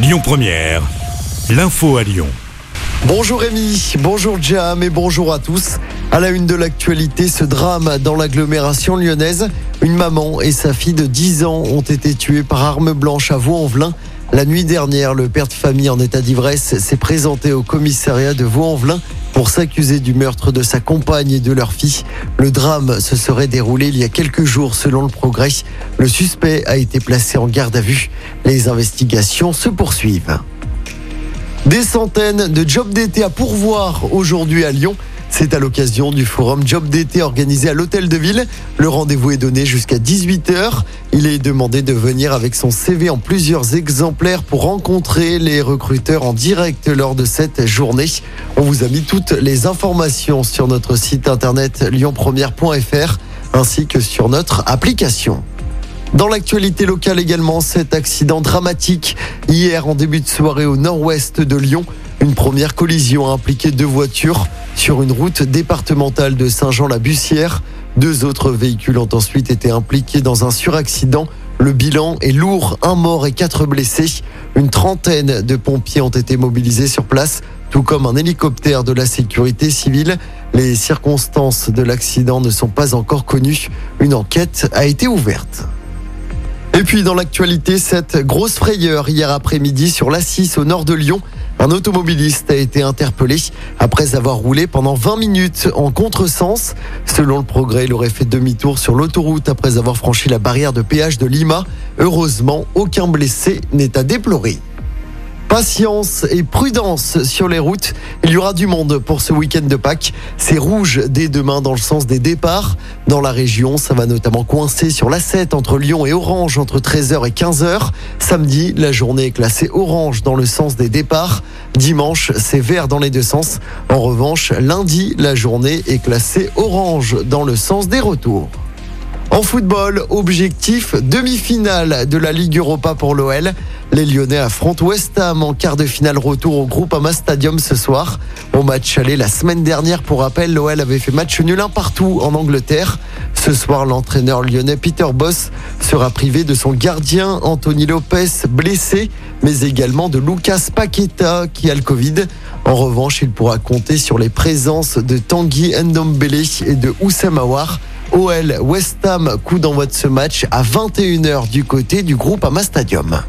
Lyon Première, l'info à Lyon. Bonjour Rémi, bonjour Jam et bonjour à tous. À la une de l'actualité, ce drame dans l'agglomération lyonnaise. Une maman et sa fille de 10 ans ont été tuées par arme blanche à Vaux-en-Velin. La nuit dernière, le père de famille en état d'ivresse s'est présenté au commissariat de Vaux-en-Velin pour s'accuser du meurtre de sa compagne et de leur fille. Le drame se serait déroulé il y a quelques jours selon le progrès. Le suspect a été placé en garde à vue. Les investigations se poursuivent. Des centaines de jobs d'été à pourvoir aujourd'hui à Lyon. C'est à l'occasion du forum Job d'été organisé à l'Hôtel de Ville. Le rendez-vous est donné jusqu'à 18h. Il est demandé de venir avec son CV en plusieurs exemplaires pour rencontrer les recruteurs en direct lors de cette journée. On vous a mis toutes les informations sur notre site internet lyonpremière.fr ainsi que sur notre application. Dans l'actualité locale également, cet accident dramatique hier en début de soirée au nord-ouest de Lyon. Une première collision a impliqué deux voitures sur une route départementale de Saint-Jean-la-Bussière. Deux autres véhicules ont ensuite été impliqués dans un suraccident. Le bilan est lourd, un mort et quatre blessés. Une trentaine de pompiers ont été mobilisés sur place, tout comme un hélicoptère de la sécurité civile. Les circonstances de l'accident ne sont pas encore connues. Une enquête a été ouverte. Et puis dans l'actualité, cette grosse frayeur hier après-midi sur l'A6 au nord de Lyon. Un automobiliste a été interpellé après avoir roulé pendant 20 minutes en contresens. Selon le progrès, il aurait fait demi-tour sur l'autoroute après avoir franchi la barrière de péage de Lima. Heureusement, aucun blessé n'est à déplorer. Patience et prudence sur les routes. Il y aura du monde pour ce week-end de Pâques. C'est rouge dès demain dans le sens des départs. Dans la région, ça va notamment coincer sur l'A7 entre Lyon et Orange entre 13h et 15h. Samedi, la journée est classée orange dans le sens des départs. Dimanche, c'est vert dans les deux sens. En revanche, lundi, la journée est classée orange dans le sens des retours. En football, objectif demi-finale de la Ligue Europa pour l'OL. Les Lyonnais affrontent West Ham en quart de finale retour au groupe Ama Stadium ce soir. Au match aller la semaine dernière, pour rappel, l'OL avait fait match nul un partout en Angleterre. Ce soir, l'entraîneur lyonnais Peter Boss sera privé de son gardien Anthony Lopez blessé, mais également de Lucas Paqueta qui a le Covid. En revanche, il pourra compter sur les présences de Tanguy Ndombele et de Oussama Aouar. OL West Ham, coup d'envoi de ce match à 21h du côté du groupe Ama Stadium.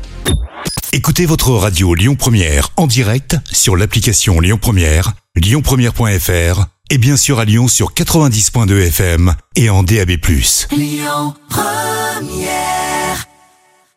Écoutez votre radio Lyon Première en direct sur l'application Lyon Première, lyonpremière.fr et bien sûr à Lyon sur 90.2 FM et en DAB+. Lyon Première